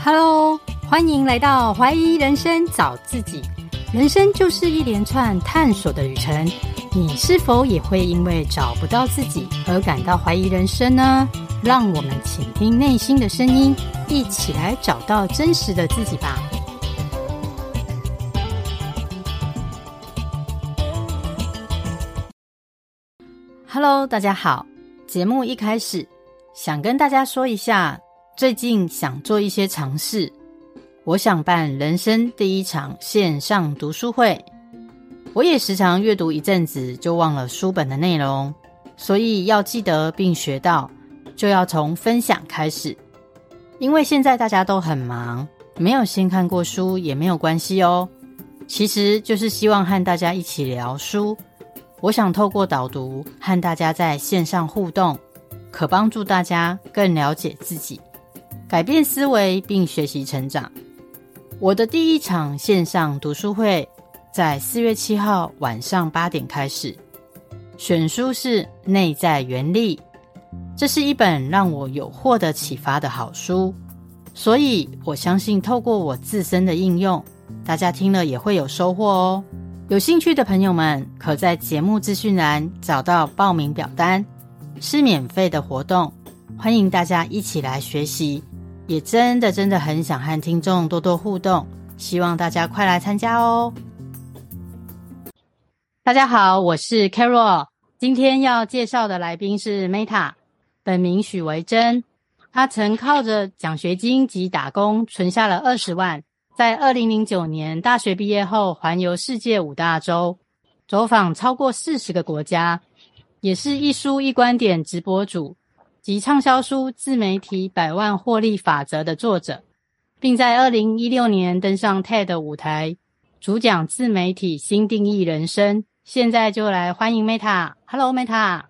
Hello，欢迎来到怀疑人生找自己。人生就是一连串探索的旅程，你是否也会因为找不到自己而感到怀疑人生呢？让我们倾听内心的声音，一起来找到真实的自己吧。Hello，大家好。节目一开始，想跟大家说一下，最近想做一些尝试。我想办人生第一场线上读书会。我也时常阅读一阵子就忘了书本的内容，所以要记得并学到，就要从分享开始。因为现在大家都很忙，没有先看过书也没有关系哦。其实就是希望和大家一起聊书。我想透过导读和大家在线上互动，可帮助大家更了解自己，改变思维并学习成长。我的第一场线上读书会在四月七号晚上八点开始，选书是《内在原力》，这是一本让我有获得启发的好书，所以我相信透过我自身的应用，大家听了也会有收获哦。有兴趣的朋友们，可在节目资讯栏找到报名表单，是免费的活动，欢迎大家一起来学习。也真的真的很想和听众多多互动，希望大家快来参加哦。大家好，我是 Carol，今天要介绍的来宾是 Meta，本名许维珍，他曾靠着奖学金及打工存下了二十万。在二零零九年大学毕业后，环游世界五大洲，走访超过四十个国家，也是一书一观点直播主及畅销书《自媒体百万获利法则》的作者，并在二零一六年登上 TED 舞台，主讲自媒体新定义人生。现在就来欢迎 Meta，Hello Meta，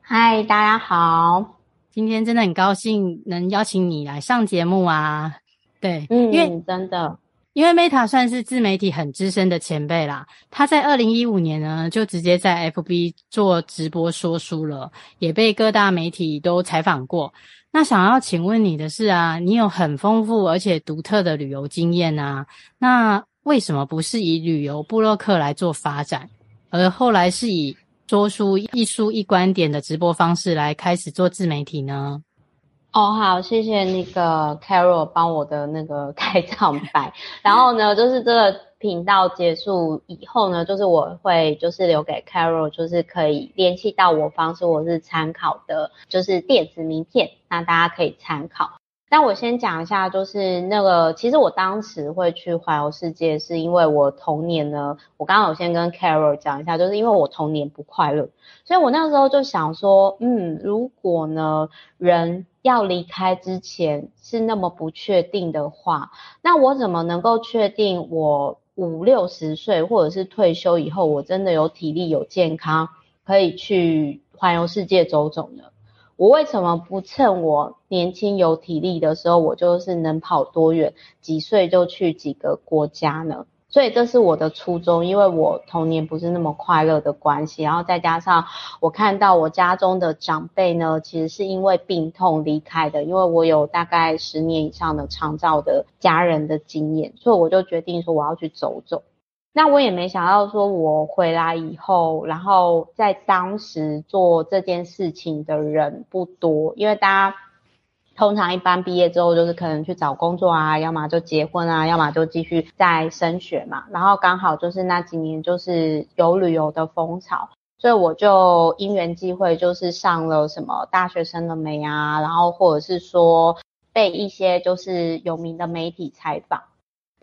嗨，大家好，今天真的很高兴能邀请你来上节目啊。对，嗯，因为真的，因为 Meta 算是自媒体很资深的前辈啦。他在二零一五年呢，就直接在 FB 做直播说书了，也被各大媒体都采访过。那想要请问你的是啊，你有很丰富而且独特的旅游经验啊，那为什么不是以旅游部落客来做发展，而后来是以说书一书一观点的直播方式来开始做自媒体呢？哦，好，谢谢那个 Carol 帮我的那个 开场白。然后呢，就是这个频道结束以后呢，就是我会就是留给 Carol，就是可以联系到我方式，我是参考的，就是电子名片，那大家可以参考。那我先讲一下，就是那个，其实我当时会去环游世界，是因为我童年呢，我刚刚有先跟 Carol 讲一下，就是因为我童年不快乐，所以我那时候就想说，嗯，如果呢，人要离开之前是那么不确定的话，那我怎么能够确定我五六十岁或者是退休以后，我真的有体力、有健康，可以去环游世界走走呢？我为什么不趁我年轻有体力的时候，我就是能跑多远，几岁就去几个国家呢？所以这是我的初衷，因为我童年不是那么快乐的关系，然后再加上我看到我家中的长辈呢，其实是因为病痛离开的，因为我有大概十年以上的长照的家人的经验，所以我就决定说我要去走走。那我也没想到说，我回来以后，然后在当时做这件事情的人不多，因为大家通常一般毕业之后就是可能去找工作啊，要么就结婚啊，要么就继续在升学嘛。然后刚好就是那几年就是有旅游的风潮，所以我就因缘际会就是上了什么大学生的媒啊，然后或者是说被一些就是有名的媒体采访。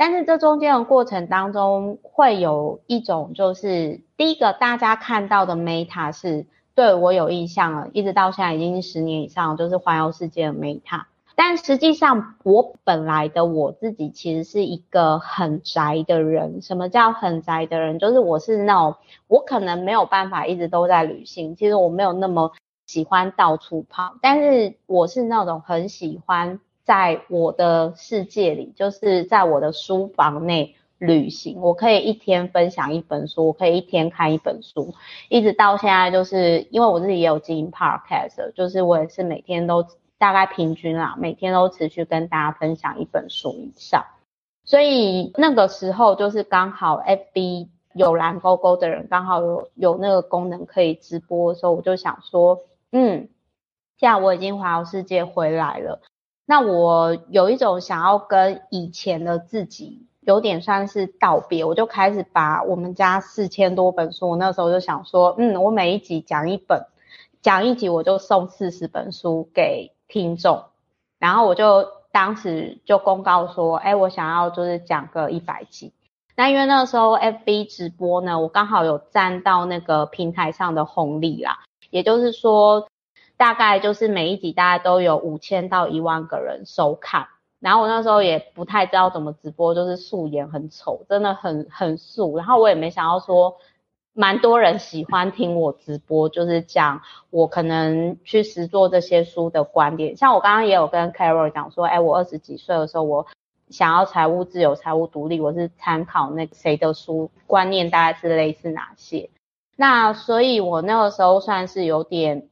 但是这中间的过程当中，会有一种就是第一个大家看到的 Meta 是对我有印象了，一直到现在已经十年以上，就是环游世界的 Meta。但实际上，我本来的我自己其实是一个很宅的人。什么叫很宅的人？就是我是那种我可能没有办法一直都在旅行，其实我没有那么喜欢到处跑，但是我是那种很喜欢。在我的世界里，就是在我的书房内旅行。我可以一天分享一本书，我可以一天看一本书，一直到现在，就是因为我自己也有经营 podcast，就是我也是每天都大概平均啊，每天都持续跟大家分享一本书以上。所以那个时候就是刚好 FB 有蓝勾勾的人刚好有有那个功能可以直播的时候，我就想说，嗯，既然我已经环游世界回来了，那我有一种想要跟以前的自己有点算是道别，我就开始把我们家四千多本书，我那时候就想说，嗯，我每一集讲一本，讲一集我就送四十本书给听众，然后我就。当时就公告说，哎，我想要就是讲个一百集。那因为那个时候 FB 直播呢，我刚好有占到那个平台上的红利啦。也就是说，大概就是每一集大概都有五千到一万个人收看。然后我那时候也不太知道怎么直播，就是素颜很丑，真的很很素。然后我也没想到说。蛮多人喜欢听我直播，就是讲我可能去实做这些书的观点。像我刚刚也有跟 Carol 讲说，哎，我二十几岁的时候，我想要财务自由、财务独立，我是参考那谁的书，观念大概是类似哪些。那所以我那个时候算是有点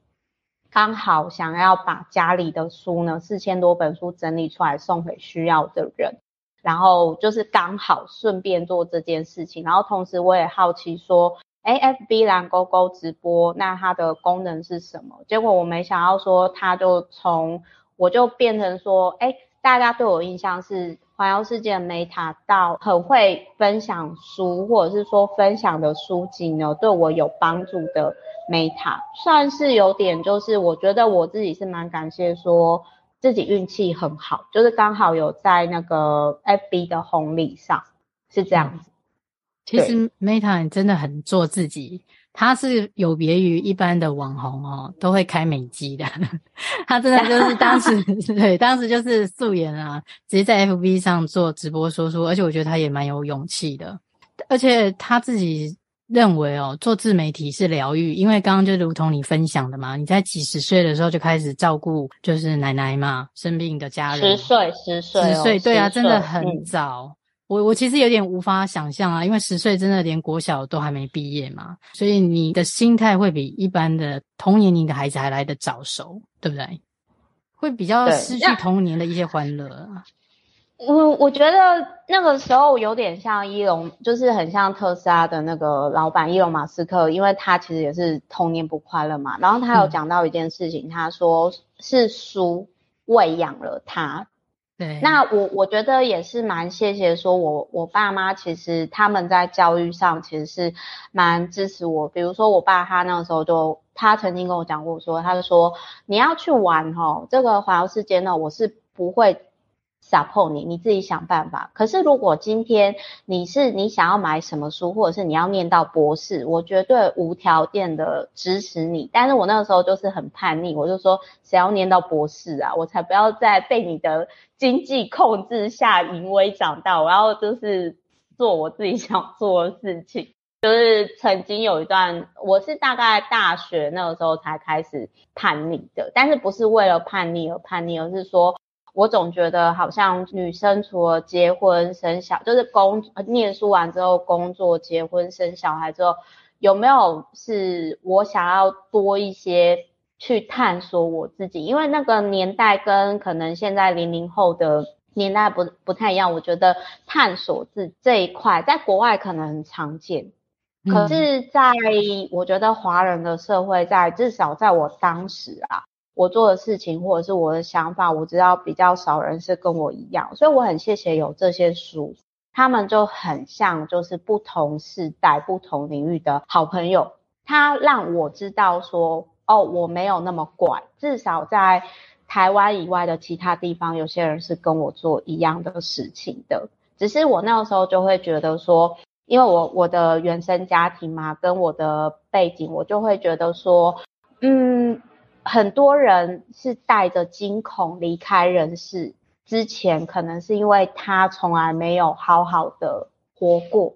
刚好想要把家里的书呢，四千多本书整理出来送给需要的人。然后就是刚好顺便做这件事情，然后同时我也好奇说。，A F B 蓝勾勾直播，那它的功能是什么？结果我没想到说，它就从我就变成说，哎，大家对我印象是环游世界的 Meta，到很会分享书，或者是说分享的书籍呢，对我有帮助的 Meta，算是有点，就是我觉得我自己是蛮感谢，说自己运气很好，就是刚好有在那个 FB 的红利上，是这样子。其实 Meta 真的很做自己，他是有别于一般的网红哦，都会开美肌的。他真的就是当时 对，当时就是素颜啊，直接在 FB 上做直播说书，而且我觉得他也蛮有勇气的。而且他自己认为哦，做自媒体是疗愈，因为刚刚就如同你分享的嘛，你在几十岁的时候就开始照顾就是奶奶嘛，生病的家人，十岁十岁十岁，对啊，真的很早。嗯我我其实有点无法想象啊，因为十岁真的连国小都还没毕业嘛，所以你的心态会比一般的同年龄的孩子还来得早熟，对不对？会比较失去童年的一些欢乐。我我觉得那个时候有点像伊隆，就是很像特斯拉的那个老板伊隆马斯克，因为他其实也是童年不快乐嘛。然后他有讲到一件事情，嗯、他说是书喂养了他。对，那我我觉得也是蛮谢谢，说我我爸妈其实他们在教育上其实是蛮支持我。比如说我爸他那个时候就他曾经跟我讲过说，他就说你要去玩哦，这个环游世界呢，我是不会。咋碰你，你自己想办法。可是如果今天你是你想要买什么书，或者是你要念到博士，我绝对无条件的支持你。但是我那个时候就是很叛逆，我就说谁要念到博士啊，我才不要再被你的经济控制下淫威长大，我要就是做我自己想做的事情。就是曾经有一段，我是大概大学那个时候才开始叛逆的，但是不是为了叛逆而叛逆，而是说。我总觉得好像女生除了结婚生小，就是工念书完之后工作、结婚生小孩之后，有没有是我想要多一些去探索我自己？因为那个年代跟可能现在零零后的年代不不太一样。我觉得探索自这一块在国外可能很常见，可是在我觉得华人的社会，在至少在我当时啊。我做的事情或者是我的想法，我知道比较少人是跟我一样，所以我很谢谢有这些书，他们就很像就是不同世代、不同领域的好朋友，他让我知道说，哦，我没有那么怪，至少在台湾以外的其他地方，有些人是跟我做一样的事情的，只是我那个时候就会觉得说，因为我我的原生家庭嘛，跟我的背景，我就会觉得说，嗯。很多人是带着惊恐离开人世之前，可能是因为他从来没有好好的活过。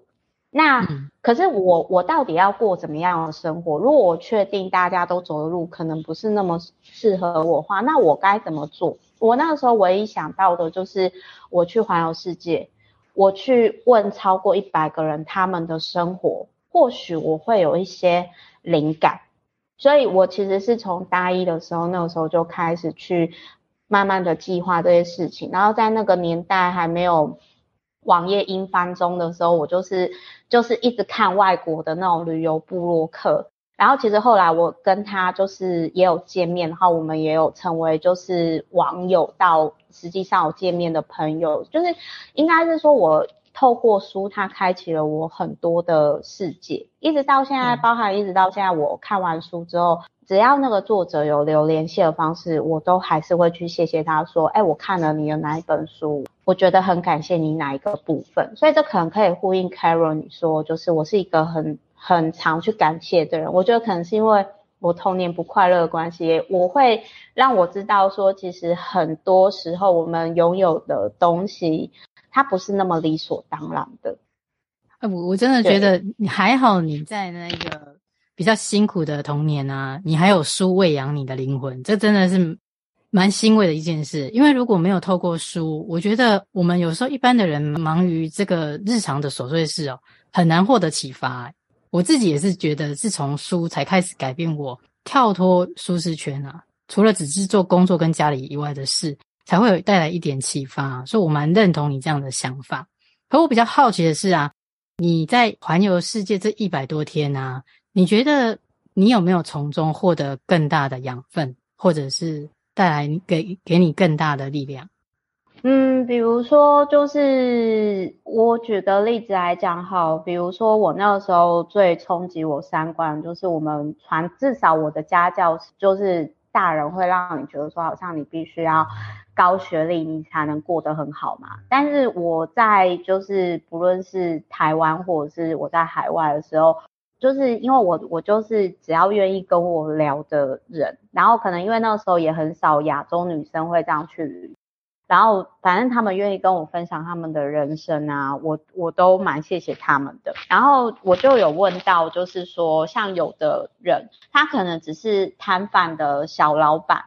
那可是我，我到底要过怎么样的生活？如果我确定大家都走的路可能不是那么适合我的话，那我该怎么做？我那个时候唯一想到的就是我去环游世界，我去问超过一百个人他们的生活，或许我会有一些灵感。所以，我其实是从大一的时候，那个时候就开始去慢慢的计划这些事情。然后在那个年代还没有网页英翻中的时候，我就是就是一直看外国的那种旅游部落客。然后其实后来我跟他就是也有见面，然后我们也有成为就是网友到实际上有见面的朋友，就是应该是说我透过书，它开启了我很多的世界，一直到现在，包含一直到现在，我看完书之后，只要那个作者有留联系的方式，我都还是会去谢谢他说，哎，我看了你的哪一本书，我觉得很感谢你哪一个部分，所以这可能可以呼应 Carol 你说，就是我是一个很。很常去感谢的人，我觉得可能是因为我童年不快乐的关系，我会让我知道说，其实很多时候我们拥有的东西，它不是那么理所当然的。我我真的觉得你还好，你在那个比较辛苦的童年啊，你还有书喂养你的灵魂，这真的是蛮欣慰的一件事。因为如果没有透过书，我觉得我们有时候一般的人忙于这个日常的琐碎事哦，很难获得启发。我自己也是觉得，是从书才开始改变我跳脱舒适圈啊。除了只是做工作跟家里以外的事，才会有带来一点启发。所以我蛮认同你这样的想法。可我比较好奇的是啊，你在环游世界这一百多天啊，你觉得你有没有从中获得更大的养分，或者是带来给给你更大的力量？嗯，比如说，就是我举个例子来讲，好，比如说我那个时候最冲击我三观，就是我们传，至少我的家教就是大人会让你觉得说，好像你必须要高学历，你才能过得很好嘛。但是我在就是不论是台湾或者是我在海外的时候，就是因为我我就是只要愿意跟我聊的人，然后可能因为那时候也很少亚洲女生会这样去。然后，反正他们愿意跟我分享他们的人生啊，我我都蛮谢谢他们的。然后我就有问到，就是说，像有的人，他可能只是摊贩的小老板，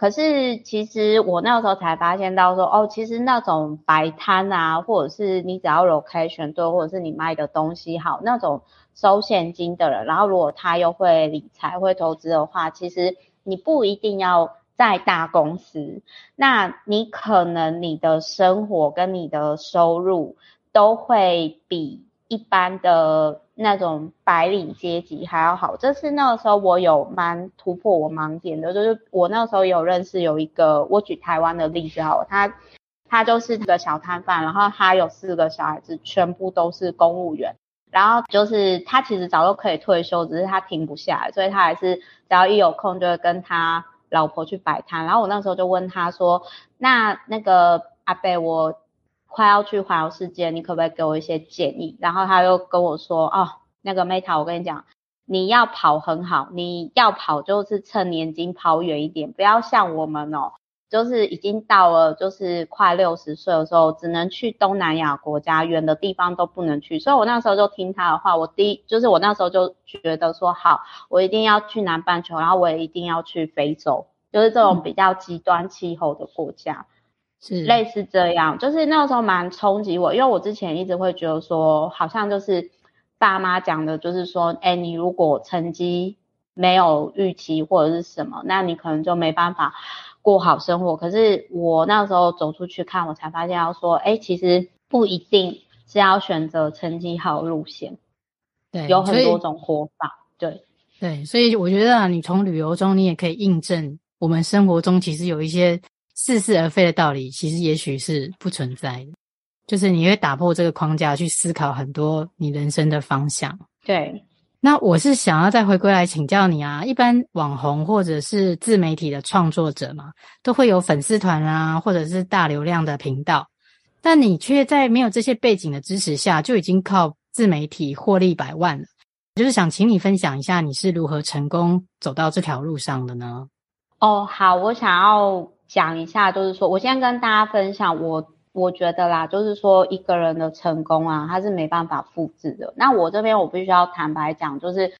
可是其实我那时候才发现到说，哦，其实那种摆摊啊，或者是你只要 location 对，或者是你卖的东西好，那种收现金的人，然后如果他又会理财、会投资的话，其实你不一定要。在大公司，那你可能你的生活跟你的收入都会比一般的那种白领阶级还要好。这是那个时候我有蛮突破我盲点的，就是我那时候有认识有一个，我举台湾的例子哈，他他就是这个小摊贩，然后他有四个小孩子，全部都是公务员，然后就是他其实早就可以退休，只是他停不下来，所以他还是只要一有空就会跟他。老婆去摆摊，然后我那时候就问他说：“那那个阿伯，我快要去环游世界，你可不可以给我一些建议？”然后他又跟我说：“哦，那个 Meta，我跟你讲，你要跑很好，你要跑就是趁年轻跑远一点，不要像我们哦。”就是已经到了，就是快六十岁的时候，只能去东南亚国家，远的地方都不能去。所以我那时候就听他的话，我第一就是我那时候就觉得说，好，我一定要去南半球，然后我也一定要去非洲，就是这种比较极端气候的国家，是类似这样。就是那个时候蛮冲击我，因为我之前一直会觉得说，好像就是爸妈讲的，就是说，哎，你如果成绩没有预期或者是什么，那你可能就没办法。过好生活，可是我那时候走出去看，我才发现要说，哎，其实不一定是要选择成绩好路线，对，有很多种活法，对对，所以我觉得啊，你从旅游中，你也可以印证我们生活中其实有一些似是而非的道理，其实也许是不存在的，就是你会打破这个框架去思考很多你人生的方向，对。那我是想要再回归来请教你啊，一般网红或者是自媒体的创作者嘛，都会有粉丝团啊，或者是大流量的频道，但你却在没有这些背景的支持下，就已经靠自媒体获利百万了。就是想请你分享一下，你是如何成功走到这条路上的呢？哦，好，我想要讲一下，就是说我先跟大家分享我。我觉得啦，就是说一个人的成功啊，他是没办法复制的。那我这边我必须要坦白讲，就是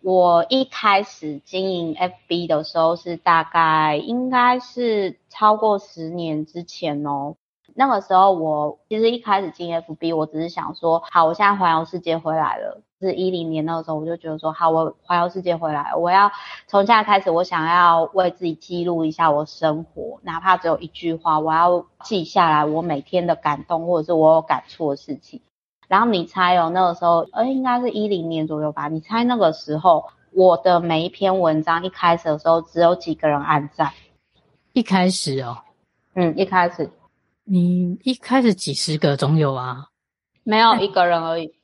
我一开始经营 FB 的时候，是大概应该是超过十年之前哦。那个时候我其实一开始进 FB，我只是想说，好，我现在环游世界回来了，是一零年那个时候，我就觉得说，好，我环游世界回来，我要从现在开始，我想要为自己记录一下我生活，哪怕只有一句话，我要记下来我每天的感动，或者是我有感触的事情。然后你猜哦，那个时候，呃，应该是一零年左右吧？你猜那个时候，我的每一篇文章一开始的时候，只有几个人按赞？一开始哦，嗯，一开始，你一开始几十个总有啊？没有一个人而已，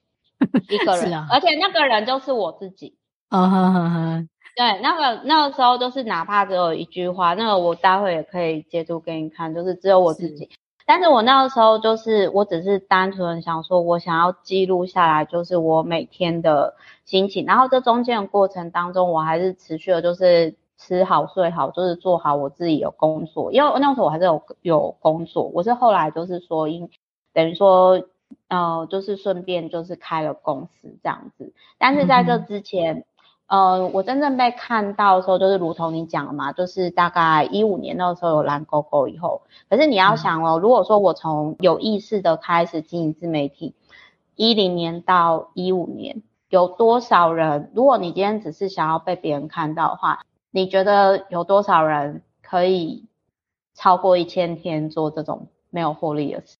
一个人，啊、而且那个人就是我自己。啊哈哈哈。对，那个那个时候就是哪怕只有一句话，那个我待会也可以截图给你看，就是只有我自己。但是我那个时候就是，我只是单纯想说，我想要记录下来，就是我每天的心情。然后这中间的过程当中，我还是持续的，就是吃好睡好，就是做好我自己的工作。因为那时候我还是有有工作，我是后来就是说，因等于说。呃，就是顺便就是开了公司这样子，但是在这之前，嗯、呃，我真正被看到的时候，就是如同你讲的嘛，就是大概一五年那个时候有蓝勾勾以后，可是你要想哦，如果说我从有意识的开始经营自媒体，一零年到一五年，有多少人？如果你今天只是想要被别人看到的话，你觉得有多少人可以超过一千天做这种没有获利的事？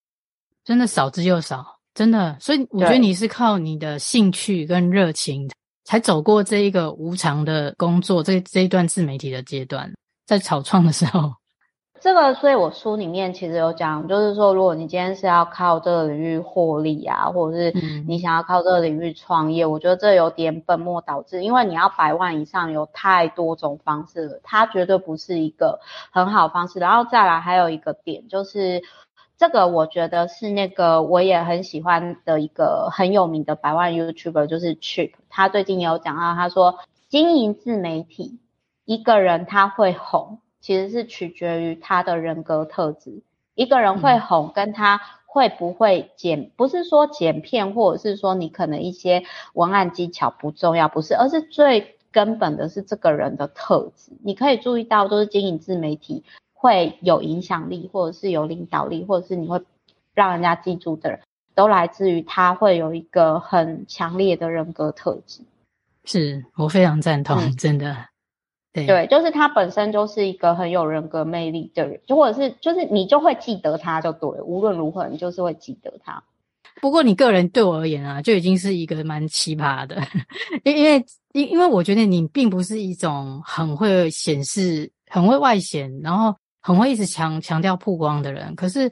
真的少之又少，真的，所以我觉得你是靠你的兴趣跟热情，才走过这一个无偿的工作，这这一段自媒体的阶段，在草创的时候，这个，所以我书里面其实有讲，就是说，如果你今天是要靠这个领域获利啊，或者是你想要靠这个领域创业，嗯，我觉得这有点本末倒置，因为你要百万以上，有太多种方式了，它绝对不是一个很好的方式。然后再来还有一个点就是。这个我觉得是那个我也很喜欢的一个很有名的百万 YouTuber，就是 Chip。他最近也有讲到，他说经营自媒体，一个人他会红，其实是取决于他的人格特质。一个人会红，跟他会不会剪，不是说剪片，或者是说你可能一些文案技巧不重要，不是，而是最根本的是这个人的特质。你可以注意到，都是经营自媒体。会有影响力，或者是有领导力，或者是你会让人家记住的人，都来自于他会有一个很强烈的人格特质。是我非常赞同，嗯、真的。对对，就是他本身就是一个很有人格魅力的人，就或者是就是你就会记得他就对了，无论如何你就是会记得他。不过你个人对我而言啊，就已经是一个蛮奇葩的，因因为因因为我觉得你并不是一种很会显示、很会外显，然后。很会一直强强调曝光的人，可是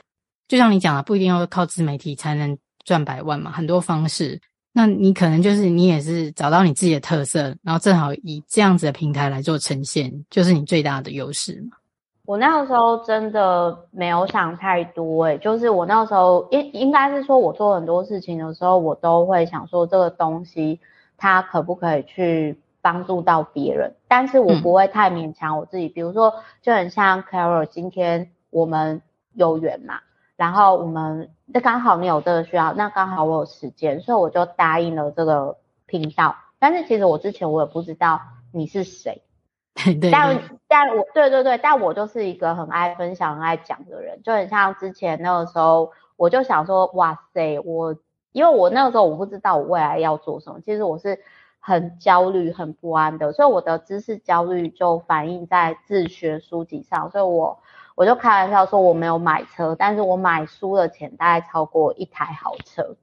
就像你讲的，不一定要靠自媒体才能赚百万嘛，很多方式。那你可能就是你也是找到你自己的特色，然后正好以这样子的平台来做呈现，就是你最大的优势嘛。我那个时候真的没有想太多，欸，诶就是我那时候应应该是说，我做很多事情的时候，我都会想说这个东西它可不可以去。帮助到别人，但是我不会太勉强我自己。嗯、比如说，就很像 Carol，今天我们有缘嘛，然后我们那刚好你有这个需要，那刚好我有时间，所以我就答应了这个频道。但是其实我之前我也不知道你是谁，对，对，对，但但我对对对，但我就是一个很爱分享、很爱讲的人，就很像之前那个时候，我就想说，哇塞，我因为我那个时候我不知道我未来要做什么，其实我是。很焦虑、很不安的，所以我的知识焦虑就反映在自学书籍上。所以我我就开玩笑说我没有买车，但是我买书的钱大概超过一台豪车。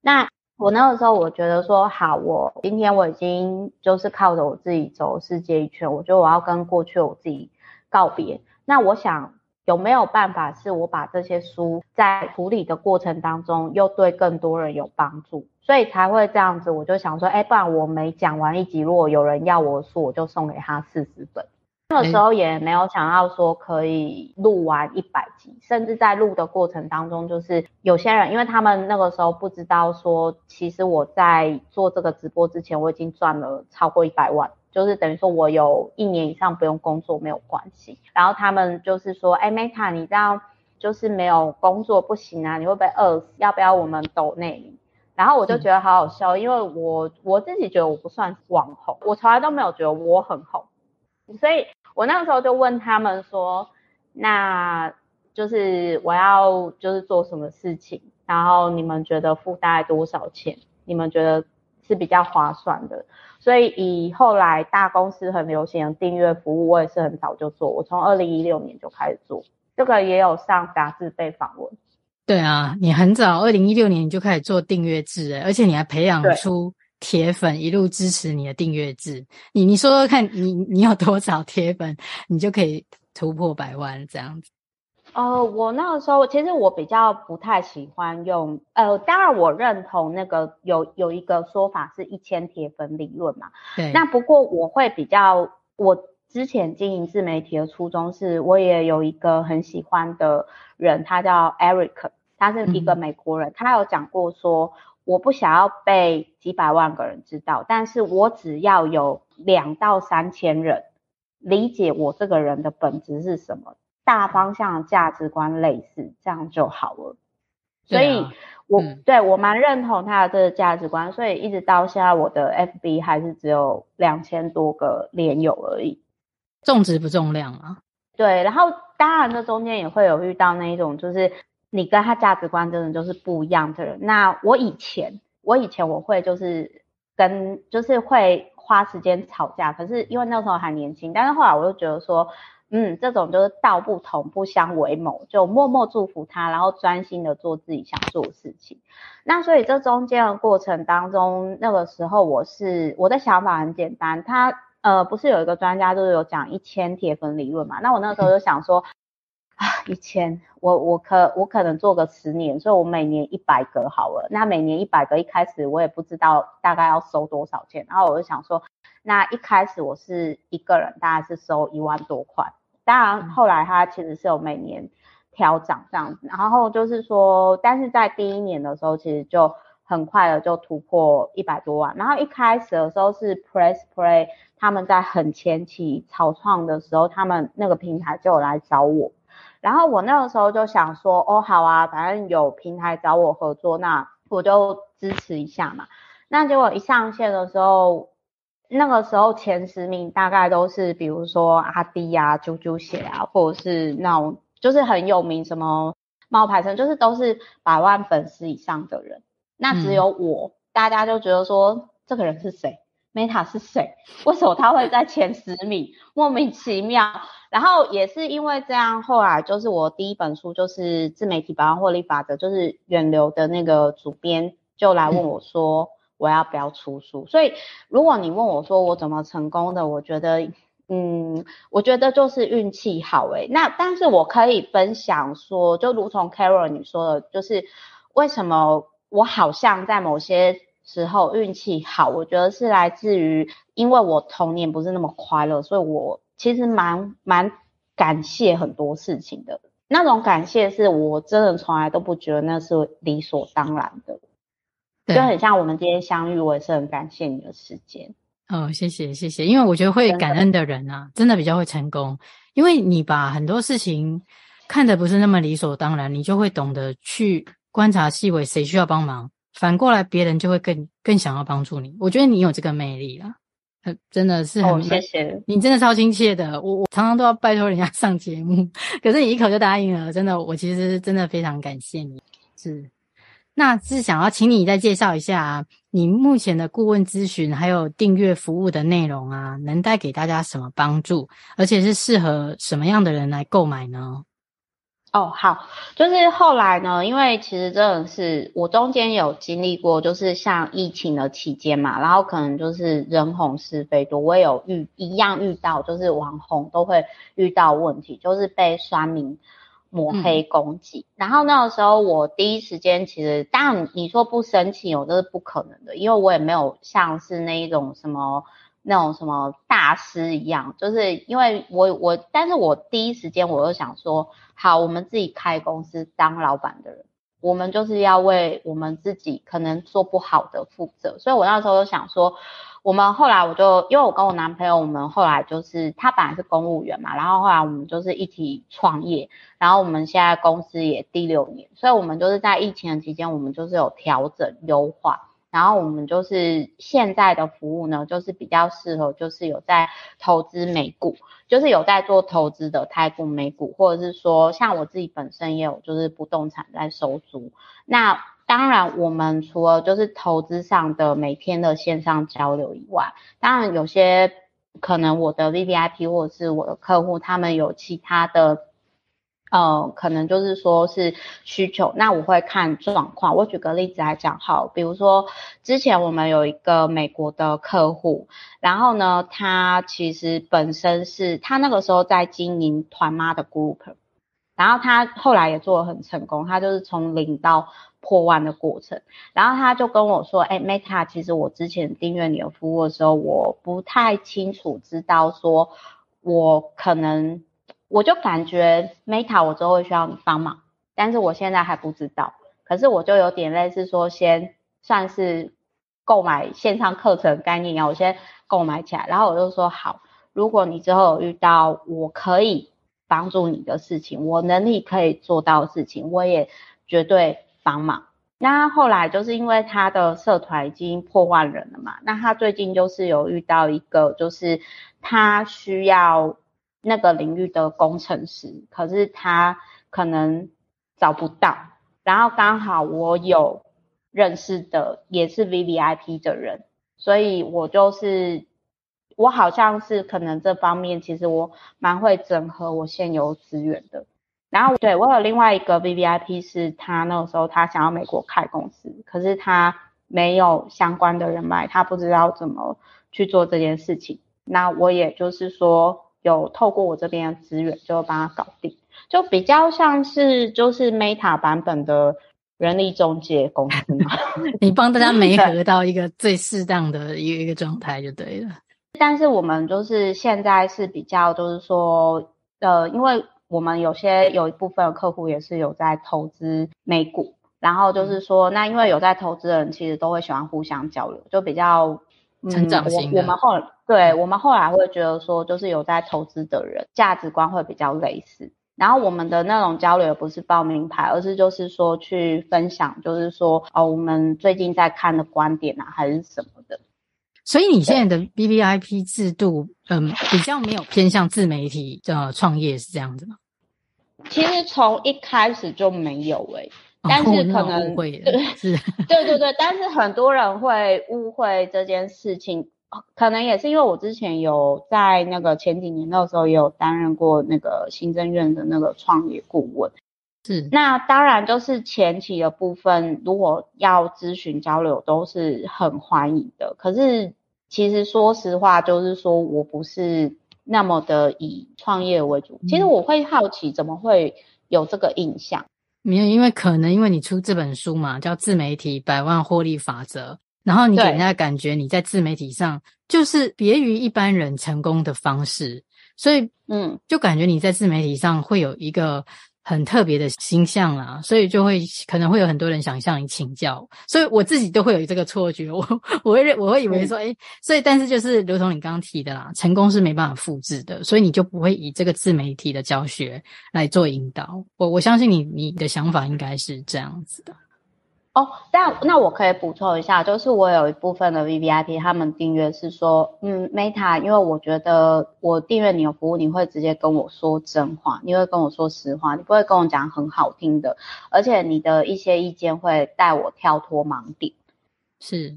那我那个时候我觉得说好，我今天我已经就是靠着我自己走世界一圈，我觉得我要跟过去我自己告别。那我想。有没有办法是我把这些书在处理的过程当中，又对更多人有帮助，所以才会这样子。我就想说，哎，不然我每讲完一集，如果有人要我书，我就送给他四十本。那个时候也没有想到说可以录完一百集，甚至在录的过程当中，就是有些人，因为他们那个时候不知道说，其实我在做这个直播之前，我已经赚了超过一百万。就是等于说，我有一年以上不用工作没有关系。然后他们就是说，哎，Meta，你这样就是没有工作不行啊，你会不会饿死？要不要我们抖内？然后我就觉得好好笑，因为我我自己觉得我不算网红，我从来都没有觉得我很红。所以我那个时候就问他们说，那就是我要就是做什么事情？然后你们觉得付大概多少钱？你们觉得是比较划算的。所以以后来大公司很流行的订阅服务，我也是很早就做，我从二零一六年就开始做，这个也有上杂志被访问。对啊，你很早，二零一六年你就开始做订阅制诶，而且你还培养出铁粉，一路支持你的订阅制。你你说说看你 你有多少铁粉，你就可以突破百万这样子。呃，我那个时候其实我比较不太喜欢用，呃，当然我认同那个有有一个说法是一千铁粉理论嘛。对。那不过我会比较，我之前经营自媒体的初衷是，我也有一个很喜欢的人，他叫 Eric。他是一个美国人，嗯、他有讲过说，我不想要被几百万个人知道，但是我只要有两到三千人理解我这个人的本质是什么，大方向的价值观类似，这样就好了。所以我，我、嗯、对我蛮认同他的这个价值观，所以一直到现在，我的 FB 还是只有两千多个连友而已。重质不重量啊。对，然后当然这中间也会有遇到那一种就是。你跟他价值观真的就是不一样的人。那我以前，我以前我会就是跟就是会花时间吵架，可是因为那时候还年轻，但是后来我就觉得说，嗯，这种就是道不同不相为谋，就默默祝福他，然后专心的做自己想做的事情。那所以这中间的过程当中，那个时候我是我的想法很简单，他呃不是有一个专家就是有讲一千铁粉理论嘛？那我那时候就想说。啊，一千，我我可我可能做个十年，所以我每年一百个好了。那每年一百个，一开始我也不知道大概要收多少钱，然后我就想说，那一开始我是一个人，大概是收一万多块。当然后来它其实是有每年调涨这样子，然后就是说，但是在第一年的时候，其实就很快的就突破一百多万。然后一开始的时候是 Press Play 他们在很前期草创的时候，他们那个平台就有来找我。然后我那个时候就想说，哦，好啊，反正有平台找我合作，那我就支持一下嘛。那结果一上线的时候，那个时候前十名大概都是，比如说阿迪啊、啾啾鞋啊，或者是那种就是很有名什么冒牌生，就是都是百万粉丝以上的人。那只有我，嗯、大家就觉得说这个人是谁？Meta 是谁？为什么他会在前十名？莫名其妙。然后也是因为这样，后来就是我第一本书就是自媒体百万获利法则，就是远流的那个主编就来问我说，我要不要出书？所以如果你问我说我怎么成功的，我觉得，嗯，我觉得就是运气好诶。那但是我可以分享说，就如同 Carol 你说的，就是为什么我好像在某些时候运气好，我觉得是来自于因为我童年不是那么快乐，所以我。其实蛮蛮感谢很多事情的，那种感谢是我真的从来都不觉得那是理所当然的，就很像我们今天相遇，我也是很感谢你的时间。哦，谢谢谢谢，因为我觉得会感恩的人啊，真的，真的比较会成功，因为你把很多事情看得不是那么理所当然，你就会懂得去观察细微，谁需要帮忙，反过来别人就会更更想要帮助你。我觉得你有这个魅力啊。真的是很，哦，谢谢你，真的超亲切的。我我常常都要拜托人家 上节目，可是你一口就答应了，真的，我其实真的非常感谢你。是，那是想要请你再介绍一下你目前的顾问咨询还有订阅服务的内容啊，能带给大家什么帮助，而且是适合什么样的人来购买呢？哦，好，就是后来呢，因为其实真的是我中间有经历过，就是像疫情的期间嘛，然后可能就是人红是非多，我也有遇一样遇到，就是网红都会遇到问题，就是被酸民抹黑攻击。嗯、然后那个时候我第一时间其实，当然你说不生气，我这是不可能的，因为我也没有像是那一种什么。那种什么大师一样，就是因为我我，但是我第一时间我就想说，好，我们自己开公司当老板的人，我们就是要为我们自己可能做不好的负责。所以我那时候就想说，我们后来我就因为我跟我男朋友，我们后来就是他本来是公务员嘛，然后后来我们就是一起创业，然后我们现在公司也第六年，所以我们就是在疫情的期间，我们就是有调整优化。然后我们就是现在的服务呢，就是比较适合，就是有在投资美股，就是有在做投资的泰股、美股，或者是说像我自己本身也有就是不动产在收租。那当然，我们除了就是投资上的每天的线上交流以外，当然有些可能我的 VVIP 或者是我的客户，他们有其他的。呃，可能就是说是需求，那我会看状况。我举个例子来讲，好，比如说之前我们有一个美国的客户，然后呢，他其实本身是他那个时候在经营团妈的 group，然后他后来也做得很成功，他就是从零到破万的过程。然后他就跟我说，哎，Meta，其实我之前订阅你的服务的时候，我不太清楚知道说我可能。我就感觉 Meta 我之后会需要你帮忙，但是我现在还不知道。可是我就有点类似说，先算是购买线上课程概念啊，我先购买起来。然后我就说好，如果你之后有遇到我可以帮助你的事情，我能力可以做到的事情，我也绝对帮忙。那后来就是因为他的社团已经破万人了嘛，那他最近就是有遇到一个，就是他需要。那个领域的工程师，可是他可能找不到，然后刚好我有认识的也是 VVIP 的人，所以我就是我好像是可能这方面其实我蛮会整合我现有资源的。然后对，我有另外一个 VVIP 是他那个时候他想要美国开公司，可是他没有相关的人脉，他不知道怎么去做这件事情。那我也就是说。有透过我这边的资源，就帮他搞定，就比较像是就是 Meta 版本的人力中介公司嘛，你帮大家媒合到一个最适当的一个一个状态就对了。但是我们就是现在是比较就是说，呃，因为我们有些有一部分的客户也是有在投资美股，然后就是说，那因为有在投资的人其实都会喜欢互相交流，就比较。成长型的。我，我们后来对我们后来会觉得说，就是有在投资的人价值观会比较类似。然后我们的那种交流不是报名牌，而是就是说去分享，就是说哦，我们最近在看的观点啊，还是什么的。所以你现在的 B B I P 制度，嗯，比较没有偏向自媒体的创业是这样子吗？其实从一开始就没有诶、欸。但是可能、哦、会是，对对对，但是很多人会误会这件事情，可能也是因为我之前有在那个前几年那时候也有担任过那个行政院的那个创业顾问，是。那当然就是前期的部分，如果要咨询交流都是很欢迎的。可是其实说实话，就是说我不是那么的以创业为主。其实我会好奇，怎么会有这个印象？没有，因为可能因为你出这本书嘛，叫《自媒体百万获利法则》，然后你给人家感觉你在自媒体上就是别于一般人成功的方式，所以嗯，就感觉你在自媒体上会有一个。很特别的星象啦，所以就会可能会有很多人想向你请教，所以我自己都会有这个错觉，我我会我会以为说，诶、嗯、所以但是就是刘同你刚刚提的啦，成功是没办法复制的，所以你就不会以这个自媒体的教学来做引导。我我相信你你的想法应该是这样子的。哦，但那我可以补充一下，就是我有一部分的 VVIP，他们订阅是说，嗯，Meta，因为我觉得我订阅你的服务，你会直接跟我说真话，你会跟我说实话，你不会跟我讲很好听的，而且你的一些意见会带我跳脱盲点。是，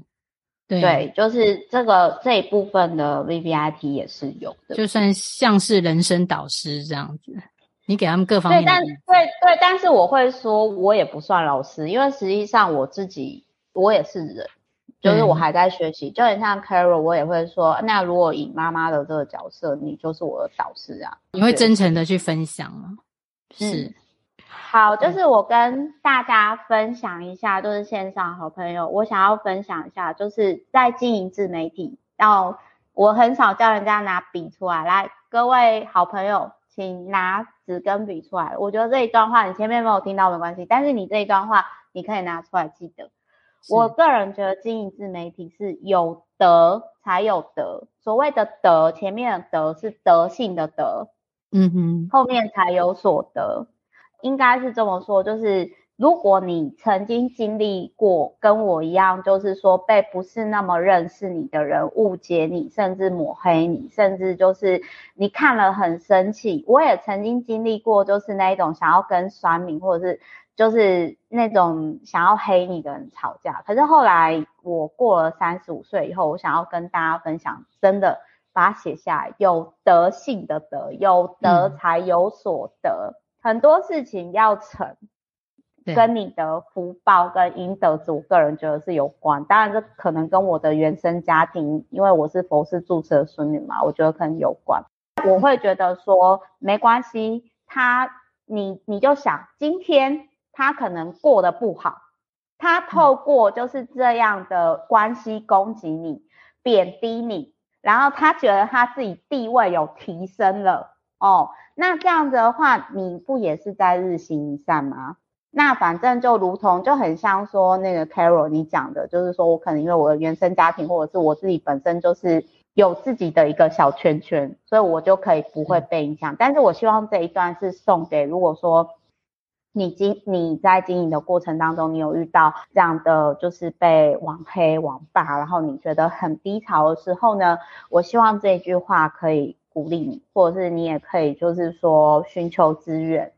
对，对，就是这个这一部分的 VVIP 也是有的，就算像是人生导师这样子。你给他们各方面对，但对对，但是我会说，我也不算老师，因为实际上我自己我也是人，就是我还在学习。就很像 Carol，我也会说，那如果以妈妈的这个角色，你就是我的导师啊。你会真诚的去分享吗？是、嗯。好，就是我跟大家分享一下，就是线上好朋友，我想要分享一下，就是在经营自媒体，然后我很少叫人家拿笔出来，来，各位好朋友。请拿纸跟笔出来。我觉得这一段话你前面没有听到没关系，但是你这一段话你可以拿出来记得。我个人觉得经营自媒体是有德才有得，所谓的德，前面的德是德性的德，嗯哼，后面才有所得，应该是这么说，就是。如果你曾经经历过跟我一样，就是说被不是那么认识你的人误解你，甚至抹黑你，甚至就是你看了很生气。我也曾经经历过，就是那一种想要跟酸民或者是就是那种想要黑你的人吵架。可是后来我过了三十五岁以后，我想要跟大家分享，真的把它写下来，有德性的德，有德才有所得，很多事情要成。跟你的福报跟阴德，我个人觉得是有关。当然，这可能跟我的原生家庭，因为我是佛事住持的孙女嘛，我觉得可能有关。我会觉得说没关系，他你你就想，今天他可能过得不好，他透过就是这样的关系攻击你、贬低你，然后他觉得他自己地位有提升了哦，那这样子的话，你不也是在日行一善吗？那反正就如同就很像说那个 Carol 你讲的，就是说我可能因为我的原生家庭，或者是我自己本身就是有自己的一个小圈圈，所以我就可以不会被影响。但是我希望这一段是送给如果说你经你在经营的过程当中，你有遇到这样的就是被网黑网霸，然后你觉得很低潮的时候呢，我希望这一句话可以鼓励你，或者是你也可以就是说寻求资源。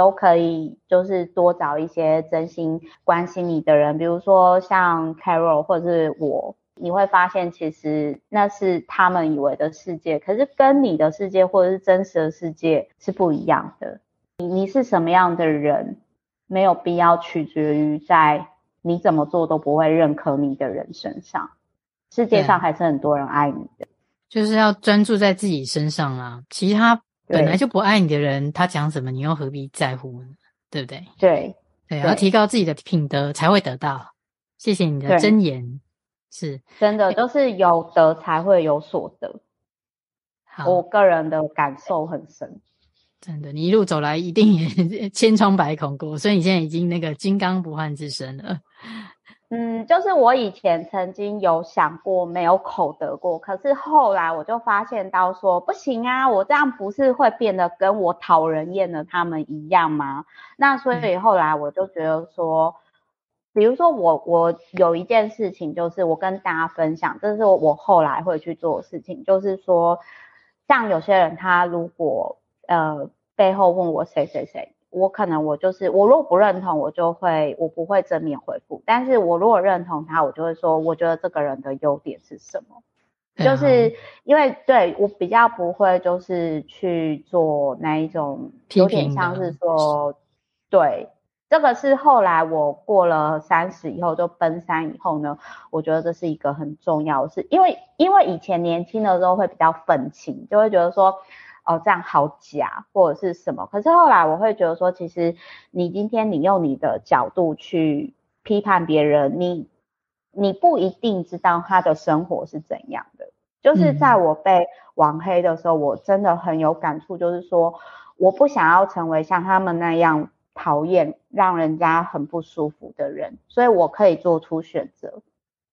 都可以，就是多找一些真心关心你的人，比如说像 Carol 或者是我，你会发现其实那是他们以为的世界，可是跟你的世界或者是真实的世界是不一样的。你你是什么样的人，没有必要取决于在你怎么做都不会认可你的人身上，世界上还是很多人爱你的，就是要专注在自己身上啊，其他。本来就不爱你的人，他讲什么，你又何必在乎呢？对不对？对对，要提高自己的品德才会得到。谢谢你的真言，是真的，都是有德才会有所得。好，我个人的感受很深，真的，你一路走来一定也 千疮百孔过，所以你现在已经那个金刚不坏之身了。嗯，就是我以前曾经有想过没有口德过，可是后来我就发现到说不行啊，我这样不是会变得跟我讨人厌的他们一样吗？那所以后来我就觉得说，比如说我我有一件事情，就是我跟大家分享，这是我后来会去做的事情，就是说，像有些人他如果呃背后问我谁谁谁。我可能我就是我如果不认同，我就会我不会正面回复。但是我如果认同他，我就会说，我觉得这个人的优点是什么？嗯、就是因为对我比较不会就是去做那一种有点像是说，对，这个是后来我过了三十以后就奔三以后呢，我觉得这是一个很重要的事，因为因为以前年轻的时候会比较愤青，就会觉得说。哦，这样好假，或者是什么？可是后来我会觉得说，其实你今天你用你的角度去批判别人，你你不一定知道他的生活是怎样的。就是在我被网黑的时候，嗯、我真的很有感触，就是说我不想要成为像他们那样讨厌、让人家很不舒服的人，所以我可以做出选择。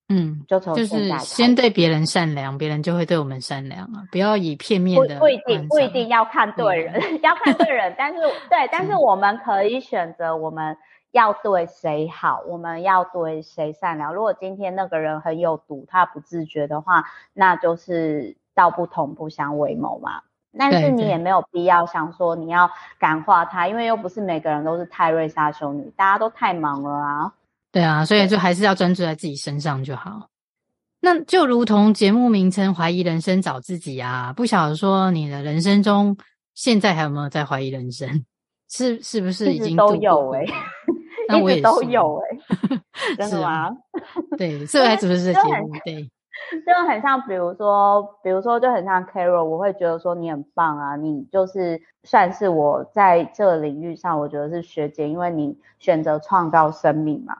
嗯，就从就是先对别人善良，别人就会对我们善良啊！不要以片面的，不一定不一定要看对人，嗯、要看对人，但是对，但是我们可以选择我们要对谁好，我们要对谁善良。如果今天那个人很有毒，他不自觉的话，那就是道不同不相为谋嘛。但是你也没有必要想说你要感化他，因为又不是每个人都是泰瑞莎修女，大家都太忙了啊。对啊，所以就还是要专注在自己身上就好。那就如同节目名称“怀疑人生找自己”啊，不晓得说你的人生中现在还有没有在怀疑人生？是是不是已经都有哎、欸？那我也都有哎、欸，真的吗？对，所以还主持这节目，对，就很像，比如说，比如说，就很像 Carol，我会觉得说你很棒啊，你就是算是我在这个领域上，我觉得是学姐，因为你选择创造生命嘛。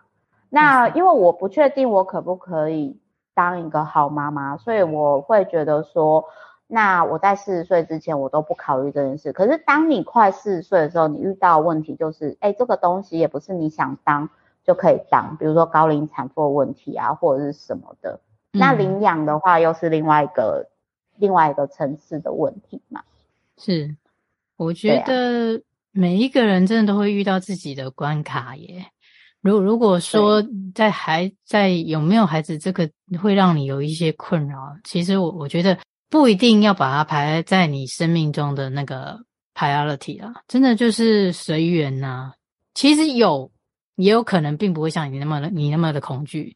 那因为我不确定我可不可以当一个好妈妈，所以我会觉得说，那我在四十岁之前我都不考虑这件事。可是当你快四十岁的时候，你遇到问题就是，哎，这个东西也不是你想当就可以当，比如说高龄产妇的问题啊，或者是什么的。那领养的话又是另外一个、嗯、另外一个层次的问题嘛。是，我觉得每一个人真的都会遇到自己的关卡耶。如如果说在孩在有没有孩子这个会让你有一些困扰，其实我我觉得不一定要把它排在你生命中的那个 priority 啊，真的就是随缘呐。其实有也有可能并不会像你那么的你那么的恐惧，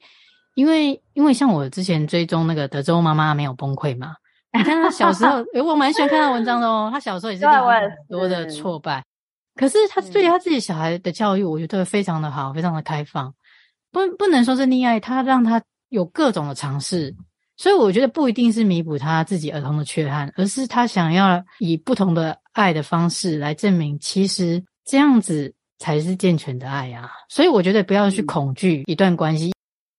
因为因为像我之前追踪那个德州妈妈没有崩溃嘛，你看她小时候，诶我蛮喜欢看她文章的哦，她小时候也是经历很多的挫败，可是他对他自己小孩的教育，我觉得非常的好，非常的开放，不不能说是溺爱，他让他有各种的尝试。所以我觉得不一定是弥补他自己儿童的缺憾，而是他想要以不同的爱的方式来证明，其实这样子才是健全的爱啊。所以我觉得不要去恐惧一段关系，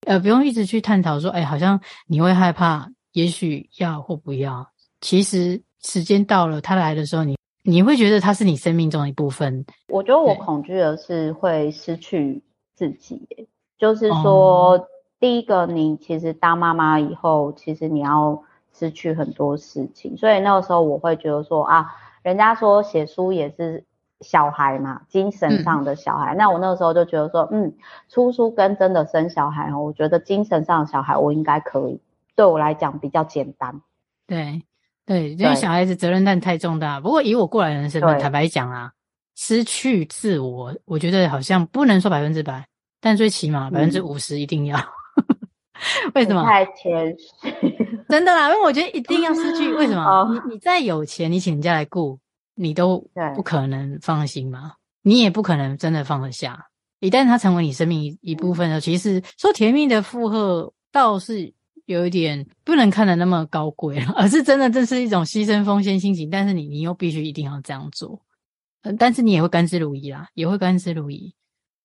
呃，不用一直去探讨说，哎，好像你会害怕，也许要或不要。其实时间到了，他来的时候你，你你会觉得他是你生命中的一部分。我觉得我恐惧的是会失去自己，就是说。嗯第一个，你其实当妈妈以后，其实你要失去很多事情，所以那个时候我会觉得说啊，人家说写书也是小孩嘛，精神上的小孩。嗯、那我那个时候就觉得说，嗯，出书跟真的生小孩，我觉得精神上的小孩我应该可以，对我来讲比较简单。对对，因为小孩子责任担太重大。不过以我过来人的身份，坦白讲啊，失去自我，我觉得好像不能说百分之百，但最起码百分之五十一定要。嗯 为什么？太谦虚，真的啦，因为我觉得一定要失去。为什么？哦、你你再有钱，你请人家来顾，你都不可能放心嘛。你也不可能真的放得下。一旦他成为你生命一一部分的时候，其实说甜蜜的负荷倒是有一点不能看得那么高贵了，而是真的这是一种牺牲奉献心情。但是你你又必须一定要这样做，嗯，但是你也会甘之如饴啦，也会甘之如饴。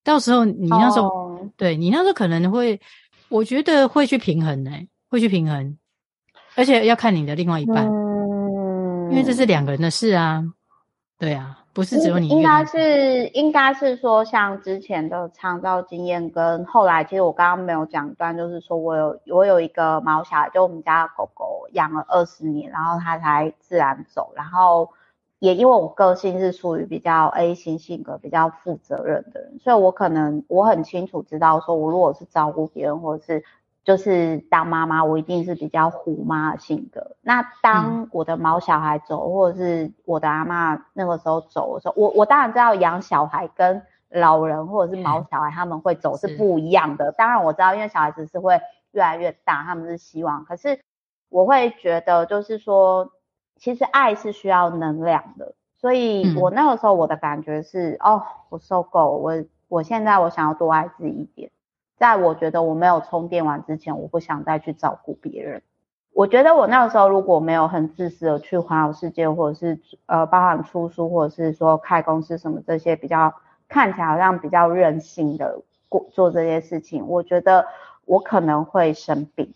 到时候你那时候，哦、对你那时候可能会。我觉得会去平衡呢、欸，会去平衡，而且要看你的另外一半，嗯，因为这是两个人的事啊，对啊，不是只有你。应该是应该是说，像之前的创造经验跟后来，其实我刚刚没有讲断，就是说我有我有一个毛小孩，就我们家的狗狗养了二十年，然后它才自然走，然后。也因为我个性是属于比较 A 型性格，比较负责任的人，所以我可能我很清楚知道，说我如果是照顾别人，或者是就是当妈妈，我一定是比较虎妈的性格。那当我的毛小孩走，或者是我的阿嬷那个时候走的时候，我我当然知道养小孩跟老人或者是毛小孩他们会走是不一样的。当然我知道，因为小孩子是会越来越大，他们是希望，可是我会觉得就是说。其实爱是需要能量的，所以我那个时候我的感觉是，嗯、哦，我受够，我我现在我想要多爱自己一点，在我觉得我没有充电完之前，我不想再去照顾别人。我觉得我那个时候如果没有很自私的去环游世界，或者是呃，包含出书，或者是说开公司什么这些比较看起来好像比较任性的过做这些事情，我觉得我可能会生病。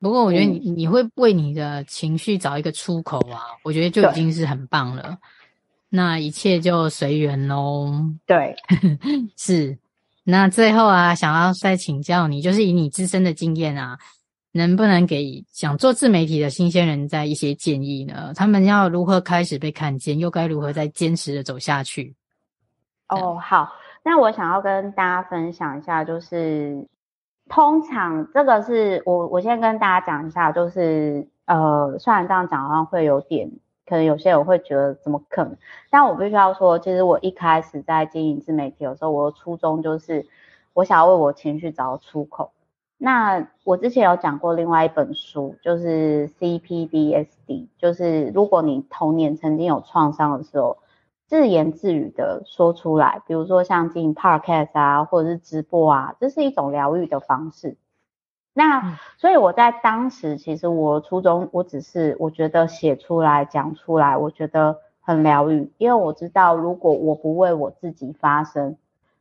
不过我觉得你你会为你的情绪找一个出口啊，我觉得就已经是很棒了。那一切就随缘喽。对，是。那最后啊，想要再请教你，就是以你自身的经验啊，能不能给想做自媒体的新鲜人在一些建议呢？他们要如何开始被看见，又该如何再坚持的走下去？哦，好，那我想要跟大家分享一下，就是。通常这个是我我先跟大家讲一下，就是呃，虽然这样讲好像会有点，可能有些人会觉得怎么可能，但我必须要说，其实我一开始在经营自媒体的时候，我的初衷就是我想要为我情绪找到出口。那我之前有讲过另外一本书，就是 CPDSD，就是如果你童年曾经有创伤的时候。自言自语的说出来，比如说像进 podcast 啊，或者是直播啊，这是一种疗愈的方式。那所以我在当时，其实我初衷，我只是我觉得写出来讲出来，我觉得很疗愈，因为我知道如果我不为我自己发声，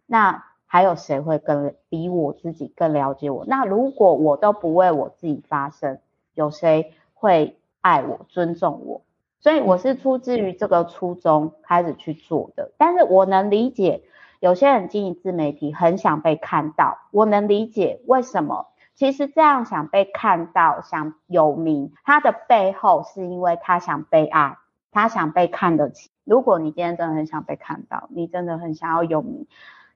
那还有谁会更比我自己更了解我？那如果我都不为我自己发声，有谁会爱我、尊重我？所以我是出自于这个初衷开始去做的，但是我能理解有些人经营自媒体很想被看到，我能理解为什么。其实这样想被看到、想有名，他的背后是因为他想被爱，他想被看得起。如果你今天真的很想被看到，你真的很想要有名，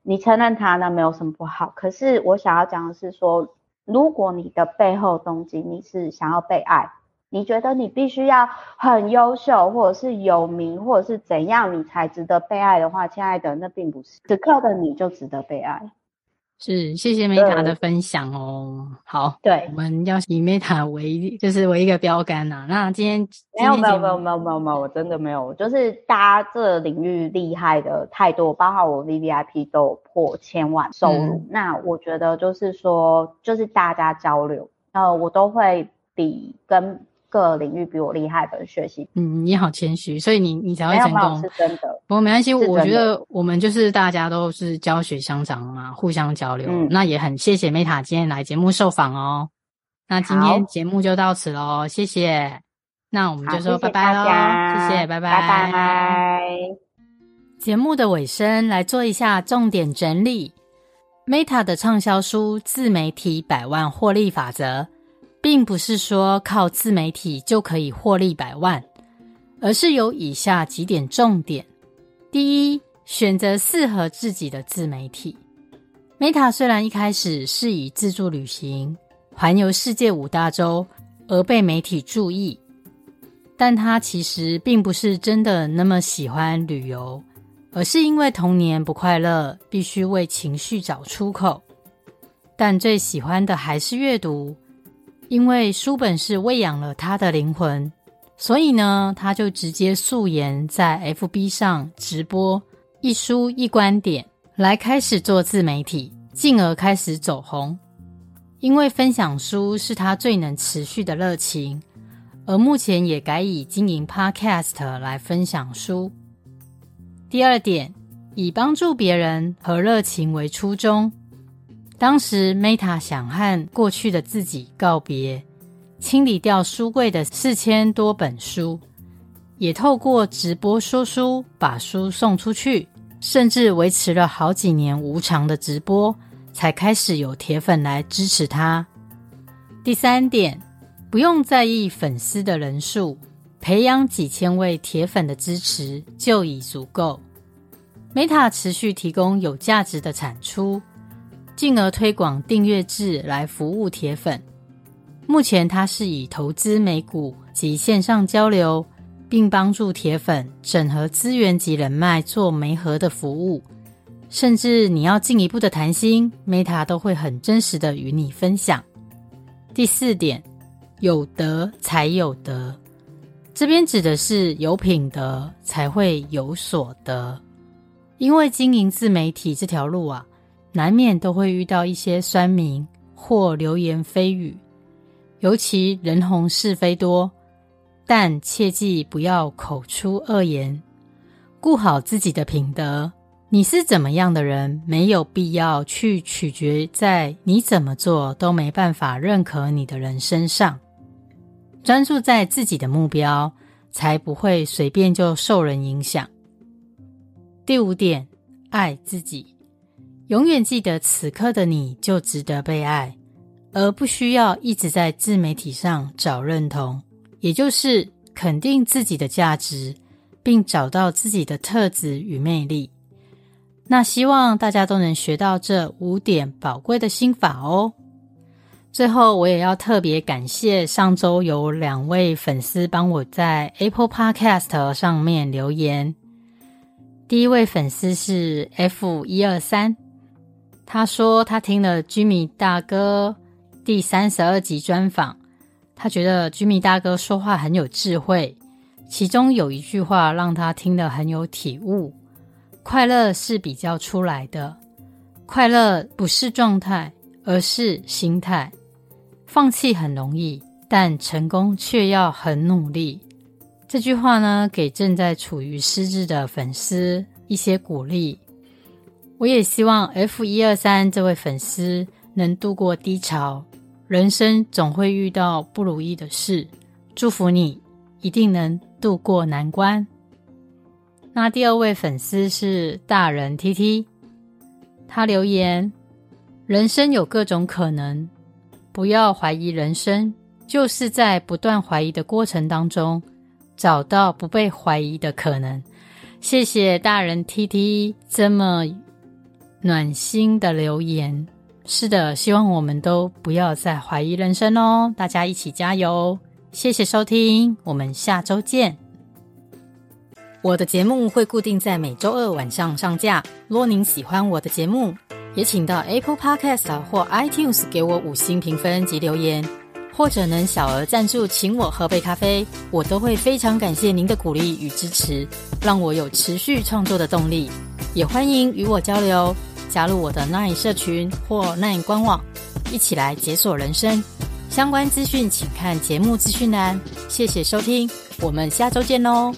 你承认他呢，没有什么不好。可是我想要讲的是说，如果你的背后动机你是想要被爱。你觉得你必须要很优秀，或者是有名，或者是怎样，你才值得被爱的话，亲爱的，那并不是此刻的你就值得被爱。是，谢谢 Meta 的分享哦。好，对，我们要以 Meta 为就是为一个标杆呐、啊。那今天，没有没有没有没有没有没有，我真的没有，就是大家这个领域厉害的太多，包括我 VVIP 都有破千万收入。嗯、那我觉得就是说，就是大家交流，呃，我都会比跟。各领域比我厉害的人学习，嗯，你好谦虚，所以你你才会成功，是真的。不过没关系，我觉得我们就是大家都是教学相长嘛，互相交流。嗯、那也很谢谢 Meta 今天来节目受访哦。那今天节目就到此喽，谢谢。那我们就说拜拜喽，谢谢，拜拜，拜拜。节目的尾声来做一下重点整理：Meta 的畅销书《自媒体百万获利法则》。并不是说靠自媒体就可以获利百万，而是有以下几点重点：第一，选择适合自己的自媒体。Meta 虽然一开始是以自助旅行、环游世界五大洲而被媒体注意，但他其实并不是真的那么喜欢旅游，而是因为童年不快乐，必须为情绪找出口。但最喜欢的还是阅读。因为书本是喂养了他的灵魂，所以呢，他就直接素颜在 FB 上直播一书一观点，来开始做自媒体，进而开始走红。因为分享书是他最能持续的热情，而目前也改以经营 Podcast 来分享书。第二点，以帮助别人和热情为初衷。当时，Meta 想和过去的自己告别，清理掉书柜的四千多本书，也透过直播说书把书送出去，甚至维持了好几年无偿的直播，才开始有铁粉来支持他。第三点，不用在意粉丝的人数，培养几千位铁粉的支持就已足够。Meta 持续提供有价值的产出。进而推广订阅制来服务铁粉。目前，他是以投资美股及线上交流，并帮助铁粉整合资源及人脉做媒合的服务。甚至你要进一步的谈心，Meta 都会很真实的与你分享。第四点，有德才有得，这边指的是有品德才会有所得。因为经营自媒体这条路啊。难免都会遇到一些酸民或流言蜚语，尤其人红是非多，但切记不要口出恶言，顾好自己的品德。你是怎么样的人，没有必要去取决在你怎么做都没办法认可你的人身上，专注在自己的目标，才不会随便就受人影响。第五点，爱自己。永远记得，此刻的你就值得被爱，而不需要一直在自媒体上找认同，也就是肯定自己的价值，并找到自己的特质与魅力。那希望大家都能学到这五点宝贵的心法哦。最后，我也要特别感谢上周有两位粉丝帮我在 Apple Podcast 上面留言。第一位粉丝是 F 一二三。他说他听了 Jimmy 大哥第三十二集专访，他觉得 Jimmy 大哥说话很有智慧，其中有一句话让他听得很有体悟：快乐是比较出来的，快乐不是状态，而是心态。放弃很容易，但成功却要很努力。这句话呢，给正在处于失智的粉丝一些鼓励。我也希望 F 一二三这位粉丝能度过低潮，人生总会遇到不如意的事，祝福你一定能度过难关。那第二位粉丝是大人 TT，他留言：人生有各种可能，不要怀疑人生，就是在不断怀疑的过程当中，找到不被怀疑的可能。谢谢大人 TT 这么。暖心的留言，是的，希望我们都不要再怀疑人生哦！大家一起加油！谢谢收听，我们下周见。我的节目会固定在每周二晚上上架。若您喜欢我的节目，也请到 Apple Podcast 或 iTunes 给我五星评分及留言，或者能小额赞助，请我喝杯咖啡，我都会非常感谢您的鼓励与支持，让我有持续创作的动力。也欢迎与我交流，加入我的 Nine 社群或 Nine 官网，一起来解锁人生。相关资讯请看节目资讯栏。谢谢收听，我们下周见喽。